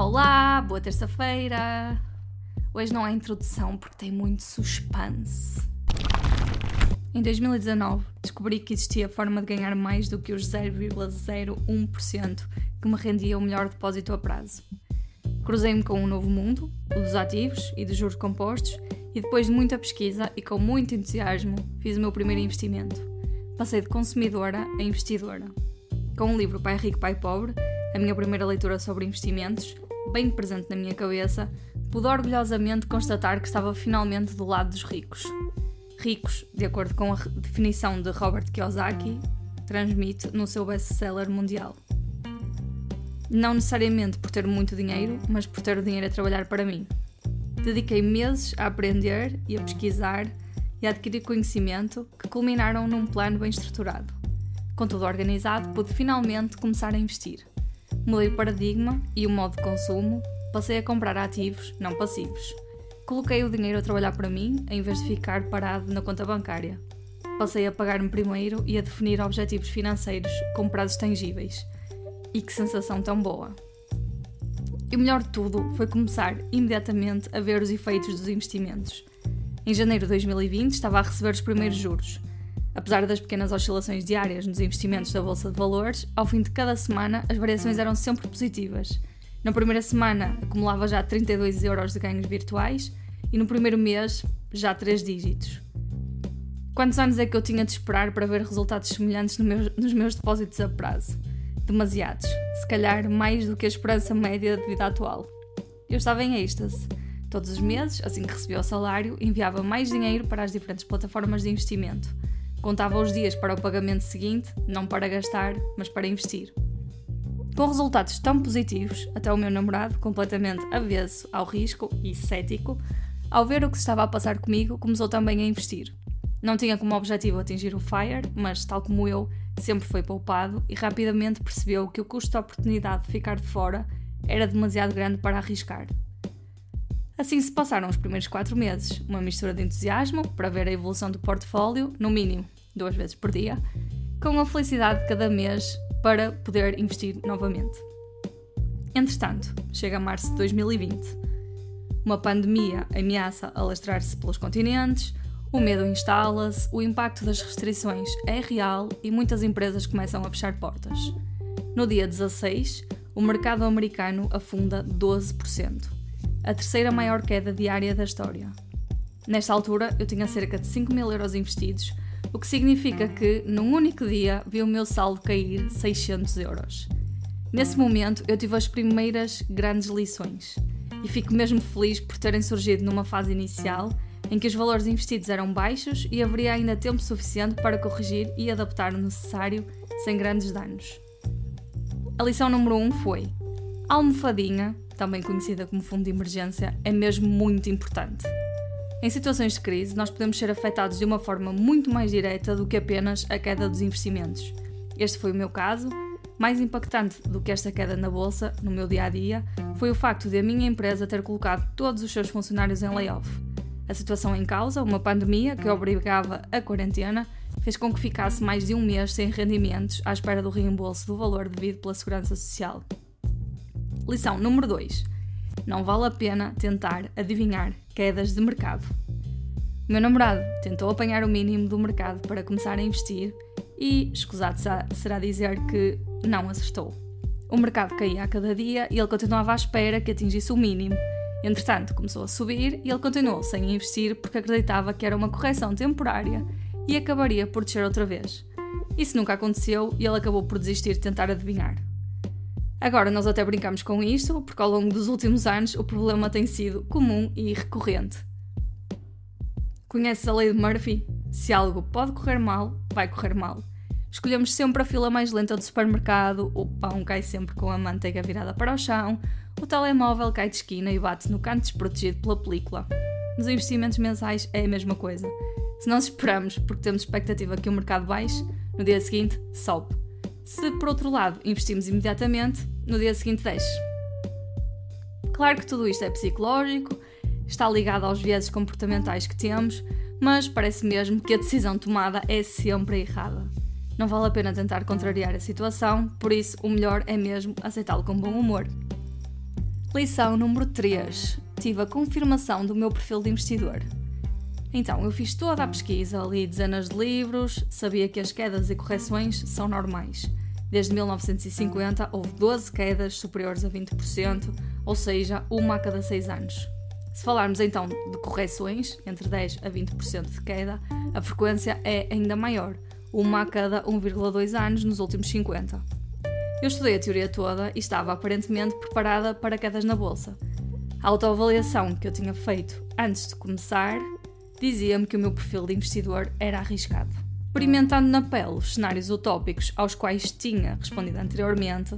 Olá, boa terça-feira! Hoje não há introdução porque tem muito suspense. Em 2019, descobri que existia forma de ganhar mais do que os 0,01% que me rendia o melhor depósito a prazo. Cruzei-me com um novo mundo, o dos ativos e dos juros compostos, e depois de muita pesquisa e com muito entusiasmo, fiz o meu primeiro investimento. Passei de consumidora a investidora. Com o livro Pai Rico, Pai Pobre, a minha primeira leitura sobre investimentos, bem presente na minha cabeça, pude orgulhosamente constatar que estava finalmente do lado dos ricos. Ricos, de acordo com a definição de Robert Kiyosaki, transmite no seu best-seller mundial. Não necessariamente por ter muito dinheiro, mas por ter o dinheiro a trabalhar para mim. Dediquei meses a aprender e a pesquisar e a adquirir conhecimento que culminaram num plano bem estruturado. Com tudo organizado, pude finalmente começar a investir. Mudei o paradigma e o modo de consumo, passei a comprar ativos, não passivos. Coloquei o dinheiro a trabalhar para mim, em vez de ficar parado na conta bancária. Passei a pagar-me primeiro e a definir objetivos financeiros com prazos tangíveis. E que sensação tão boa! E o melhor de tudo foi começar imediatamente a ver os efeitos dos investimentos. Em janeiro de 2020 estava a receber os primeiros juros. Apesar das pequenas oscilações diárias nos investimentos da Bolsa de Valores, ao fim de cada semana as variações eram sempre positivas. Na primeira semana acumulava já 32 euros de ganhos virtuais e no primeiro mês já 3 dígitos. Quantos anos é que eu tinha de esperar para ver resultados semelhantes no meu, nos meus depósitos a prazo? Demasiados, se calhar mais do que a esperança média de vida atual. Eu estava em êxtase. Todos os meses, assim que recebia o salário, enviava mais dinheiro para as diferentes plataformas de investimento Contava os dias para o pagamento seguinte, não para gastar, mas para investir. Com resultados tão positivos, até o meu namorado, completamente avesso ao risco e cético, ao ver o que se estava a passar comigo, começou também a investir. Não tinha como objetivo atingir o FIRE, mas, tal como eu, sempre foi poupado e rapidamente percebeu que o custo da oportunidade de ficar de fora era demasiado grande para arriscar. Assim se passaram os primeiros quatro meses, uma mistura de entusiasmo para ver a evolução do portfólio, no mínimo duas vezes por dia, com a felicidade de cada mês para poder investir novamente. Entretanto, chega março de 2020. Uma pandemia ameaça alastrar-se pelos continentes, o medo instala-se, o impacto das restrições é real e muitas empresas começam a fechar portas. No dia 16, o mercado americano afunda 12% a terceira maior queda diária da história. Nesta altura, eu tinha cerca de 5 mil euros investidos, o que significa que, num único dia, vi o meu saldo cair 600 euros. Nesse momento, eu tive as primeiras grandes lições e fico mesmo feliz por terem surgido numa fase inicial em que os valores investidos eram baixos e haveria ainda tempo suficiente para corrigir e adaptar o necessário sem grandes danos. A lição número 1 um foi: almofadinha também conhecida como fundo de emergência, é mesmo muito importante. Em situações de crise, nós podemos ser afetados de uma forma muito mais direta do que apenas a queda dos investimentos. Este foi o meu caso. Mais impactante do que esta queda na bolsa, no meu dia a dia, foi o facto de a minha empresa ter colocado todos os seus funcionários em layoff. A situação em causa, uma pandemia que obrigava a quarentena, fez com que ficasse mais de um mês sem rendimentos à espera do reembolso do valor devido pela Segurança Social. Lição número 2. Não vale a pena tentar adivinhar quedas de mercado. Meu namorado tentou apanhar o mínimo do mercado para começar a investir e, escusado será dizer que não acertou. O mercado caía a cada dia e ele continuava à espera que atingisse o mínimo. Entretanto, começou a subir e ele continuou sem investir porque acreditava que era uma correção temporária e acabaria por descer outra vez. Isso nunca aconteceu e ele acabou por desistir de tentar adivinhar. Agora, nós até brincamos com isto, porque ao longo dos últimos anos o problema tem sido comum e recorrente. Conheces a lei de Murphy? Se algo pode correr mal, vai correr mal. Escolhemos sempre a fila mais lenta do supermercado, o pão cai sempre com a manteiga virada para o chão, o telemóvel cai de esquina e bate no canto desprotegido pela película. Nos investimentos mensais é a mesma coisa. Se nós esperamos porque temos expectativa que o mercado baixe, no dia seguinte sobe. Se, por outro lado, investimos imediatamente, no dia seguinte deixe. Claro que tudo isto é psicológico, está ligado aos vieses comportamentais que temos, mas parece mesmo que a decisão tomada é sempre errada. Não vale a pena tentar contrariar a situação, por isso o melhor é mesmo aceitá-lo com bom humor. Lição número 3. Tive a confirmação do meu perfil de investidor. Então, eu fiz toda a pesquisa, li dezenas de livros, sabia que as quedas e correções são normais. Desde 1950 houve 12 quedas superiores a 20%, ou seja, uma a cada 6 anos. Se falarmos então de correções, entre 10 a 20% de queda, a frequência é ainda maior, uma a cada 1,2 anos nos últimos 50. Eu estudei a teoria toda e estava aparentemente preparada para quedas na bolsa. A autoavaliação que eu tinha feito antes de começar dizia-me que o meu perfil de investidor era arriscado. Experimentando na pele os cenários utópicos aos quais tinha respondido anteriormente,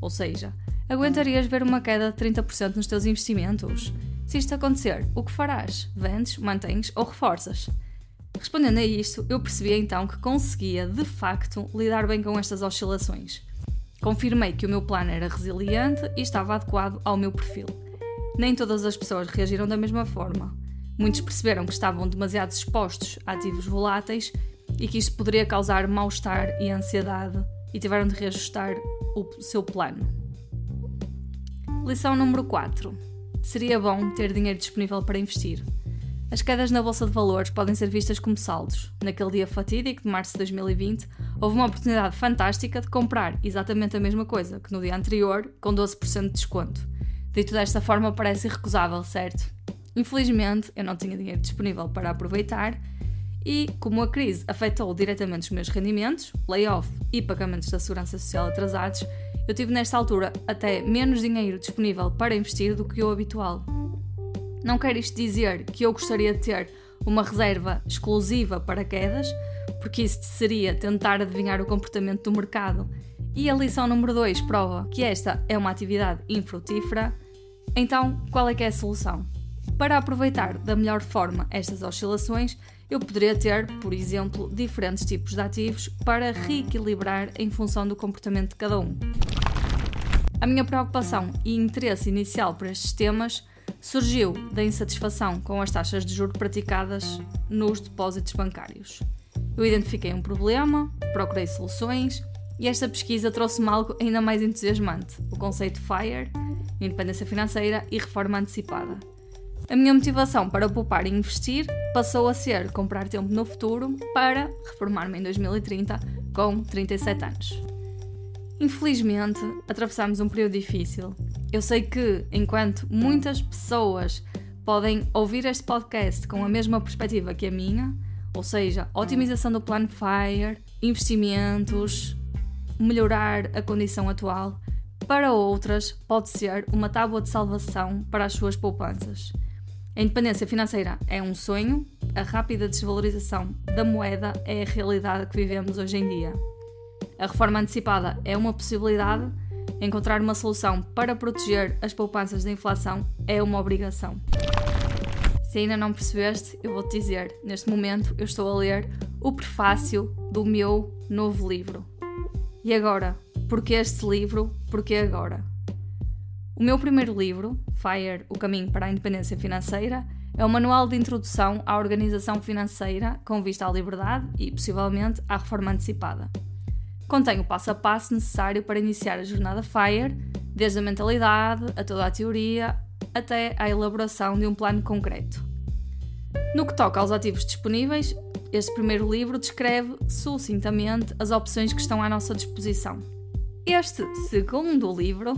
ou seja, aguentarias ver uma queda de 30% nos teus investimentos? Se isto acontecer, o que farás? Vendes, mantens ou reforças? Respondendo a isto, eu percebi então que conseguia, de facto, lidar bem com estas oscilações. Confirmei que o meu plano era resiliente e estava adequado ao meu perfil. Nem todas as pessoas reagiram da mesma forma. Muitos perceberam que estavam demasiado expostos a ativos voláteis e que isto poderia causar mal-estar e ansiedade e tiveram de reajustar o seu plano. Lição número 4. Seria bom ter dinheiro disponível para investir. As quedas na bolsa de valores podem ser vistas como saldos. Naquele dia fatídico de março de 2020, houve uma oportunidade fantástica de comprar exatamente a mesma coisa que no dia anterior, com 12% de desconto. Dito desta forma, parece irrecusável, certo? Infelizmente, eu não tinha dinheiro disponível para aproveitar e, como a crise afetou diretamente os meus rendimentos, layoff e pagamentos da segurança social atrasados, eu tive nesta altura até menos dinheiro disponível para investir do que o habitual. Não quer isto dizer que eu gostaria de ter uma reserva exclusiva para quedas, porque isso seria tentar adivinhar o comportamento do mercado. E a lição número 2 prova que esta é uma atividade infrutífera. Então, qual é que é a solução? Para aproveitar da melhor forma estas oscilações, eu poderia ter, por exemplo, diferentes tipos de ativos para reequilibrar em função do comportamento de cada um. A minha preocupação e interesse inicial por estes temas surgiu da insatisfação com as taxas de juros praticadas nos depósitos bancários. Eu identifiquei um problema, procurei soluções e esta pesquisa trouxe-me algo ainda mais entusiasmante: o conceito FIRE, independência financeira e reforma antecipada. A minha motivação para poupar e investir passou a ser comprar tempo no futuro para reformar-me em 2030 com 37 anos. Infelizmente, atravessamos um período difícil. Eu sei que, enquanto muitas pessoas podem ouvir este podcast com a mesma perspectiva que a minha, ou seja, otimização do plano FIRE, investimentos, melhorar a condição atual, para outras pode ser uma tábua de salvação para as suas poupanças. A independência financeira é um sonho, a rápida desvalorização da moeda é a realidade que vivemos hoje em dia. A reforma antecipada é uma possibilidade, encontrar uma solução para proteger as poupanças da inflação é uma obrigação. Se ainda não percebeste, eu vou-te dizer: neste momento eu estou a ler o prefácio do meu novo livro. E agora? Porquê este livro? Porquê agora? O meu primeiro livro, Fire O Caminho para a Independência Financeira, é um manual de introdução à organização financeira com vista à liberdade e, possivelmente, à reforma antecipada. Contém o passo a passo necessário para iniciar a jornada FIRE, desde a mentalidade a toda a teoria até à elaboração de um plano concreto. No que toca aos ativos disponíveis, este primeiro livro descreve sucintamente as opções que estão à nossa disposição. Este segundo livro,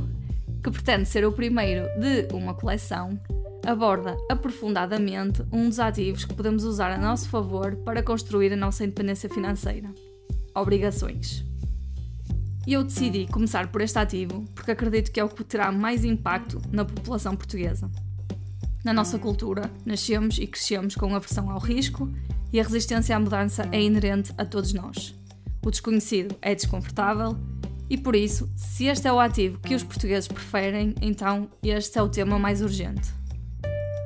que pretende ser o primeiro de uma coleção, aborda aprofundadamente um dos ativos que podemos usar a nosso favor para construir a nossa independência financeira: obrigações. E eu decidi começar por este ativo porque acredito que é o que terá mais impacto na população portuguesa. Na nossa cultura, nascemos e crescemos com aversão ao risco e a resistência à mudança é inerente a todos nós. O desconhecido é desconfortável e por isso, se este é o ativo que os portugueses preferem, então este é o tema mais urgente.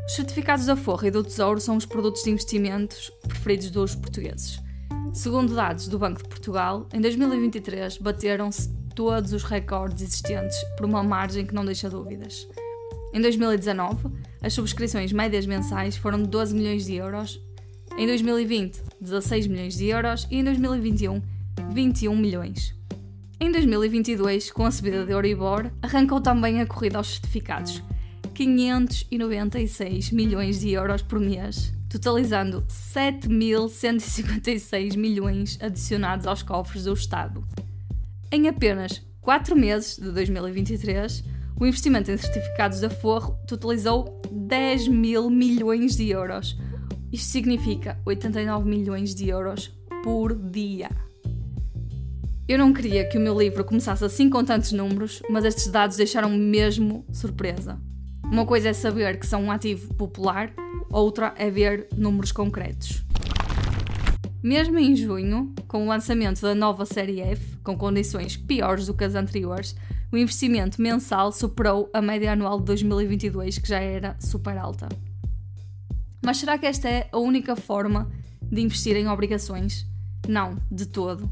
Os certificados da Forra e do Tesouro são os produtos de investimentos preferidos dos portugueses. Segundo dados do Banco de Portugal, em 2023 bateram-se todos os recordes existentes por uma margem que não deixa dúvidas. Em 2019, as subscrições médias mensais foram de 12 milhões de euros, em 2020, 16 milhões de euros e em 2021, 21 milhões. Em 2022, com a subida de Euribor, arrancou também a corrida aos certificados. 596 milhões de euros por mês, totalizando 7.156 milhões adicionados aos cofres do Estado. Em apenas 4 meses de 2023, o investimento em certificados da Forro totalizou 10 mil milhões de euros. Isto significa 89 milhões de euros por dia. Eu não queria que o meu livro começasse assim com tantos números, mas estes dados deixaram-me mesmo surpresa. Uma coisa é saber que são um ativo popular, outra é ver números concretos. Mesmo em junho, com o lançamento da nova série F, com condições piores do que as anteriores, o investimento mensal superou a média anual de 2022, que já era super alta. Mas será que esta é a única forma de investir em obrigações? Não, de todo.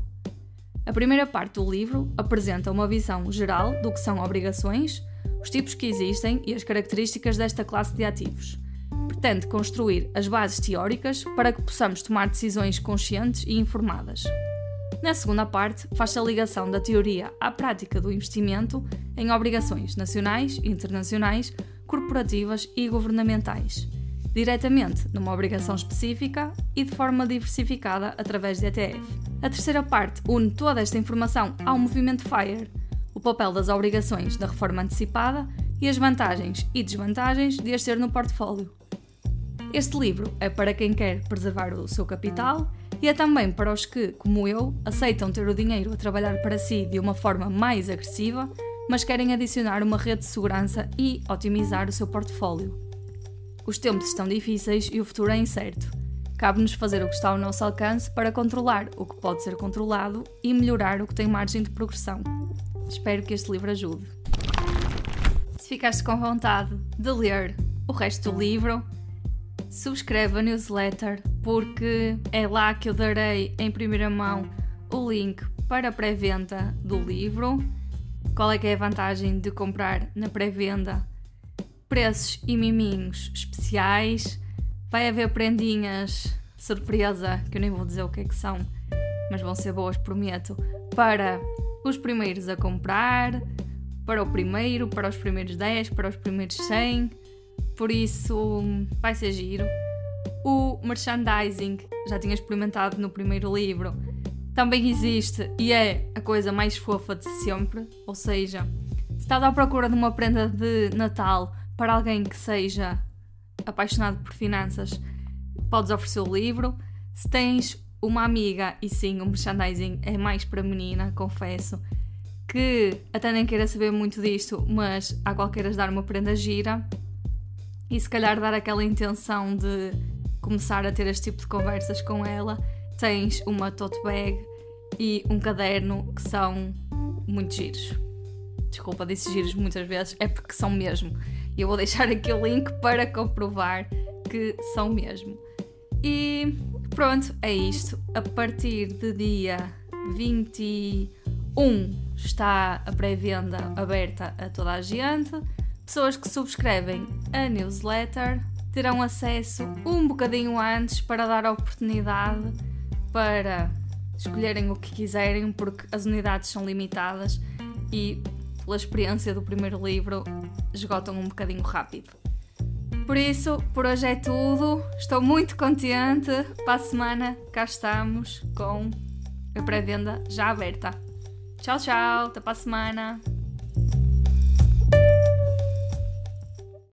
A primeira parte do livro apresenta uma visão geral do que são obrigações, os tipos que existem e as características desta classe de ativos. Pretende construir as bases teóricas para que possamos tomar decisões conscientes e informadas. Na segunda parte, faz-se a ligação da teoria à prática do investimento em obrigações nacionais, internacionais, corporativas e governamentais, diretamente numa obrigação específica e de forma diversificada através de ETF. A terceira parte une toda esta informação ao movimento FIRE, o papel das obrigações da reforma antecipada e as vantagens e desvantagens de as ter no portfólio. Este livro é para quem quer preservar o seu capital e é também para os que, como eu, aceitam ter o dinheiro a trabalhar para si de uma forma mais agressiva, mas querem adicionar uma rede de segurança e otimizar o seu portfólio. Os tempos estão difíceis e o futuro é incerto. Cabe-nos fazer o que está ao nosso alcance para controlar o que pode ser controlado e melhorar o que tem margem de progressão. Espero que este livro ajude. Se ficaste com vontade de ler o resto do livro, subscreve a newsletter porque é lá que eu darei em primeira mão o link para a pré-venda do livro. Qual é que é a vantagem de comprar na pré-venda? Preços e miminhos especiais Vai haver prendinhas surpresa, que eu nem vou dizer o que é que são, mas vão ser boas, prometo, para os primeiros a comprar, para o primeiro, para os primeiros 10, para os primeiros 100. Por isso, vai ser giro. O merchandising, já tinha experimentado no primeiro livro, também existe e é a coisa mais fofa de sempre. Ou seja, se estás à procura de uma prenda de Natal para alguém que seja apaixonado por finanças, podes oferecer o livro. Se tens uma amiga, e sim, o merchandising é mais para menina, confesso, que até nem queira saber muito disto, mas há qualqueras dar uma prenda gira e se calhar dar aquela intenção de começar a ter este tipo de conversas com ela, tens uma tote bag e um caderno que são muito giros. Desculpa, disse giros muitas vezes, é porque são mesmo. E eu vou deixar aqui o link para comprovar que são mesmo. E pronto, é isto. A partir de dia 21 está a pré-venda aberta a toda a gente. Pessoas que subscrevem a newsletter terão acesso um bocadinho antes para dar a oportunidade para escolherem o que quiserem, porque as unidades são limitadas e pela experiência do primeiro livro, esgotam um bocadinho rápido. Por isso, por hoje é tudo. Estou muito contente. Para a semana, cá estamos com a pré-venda já aberta. Tchau, tchau. Até para a semana.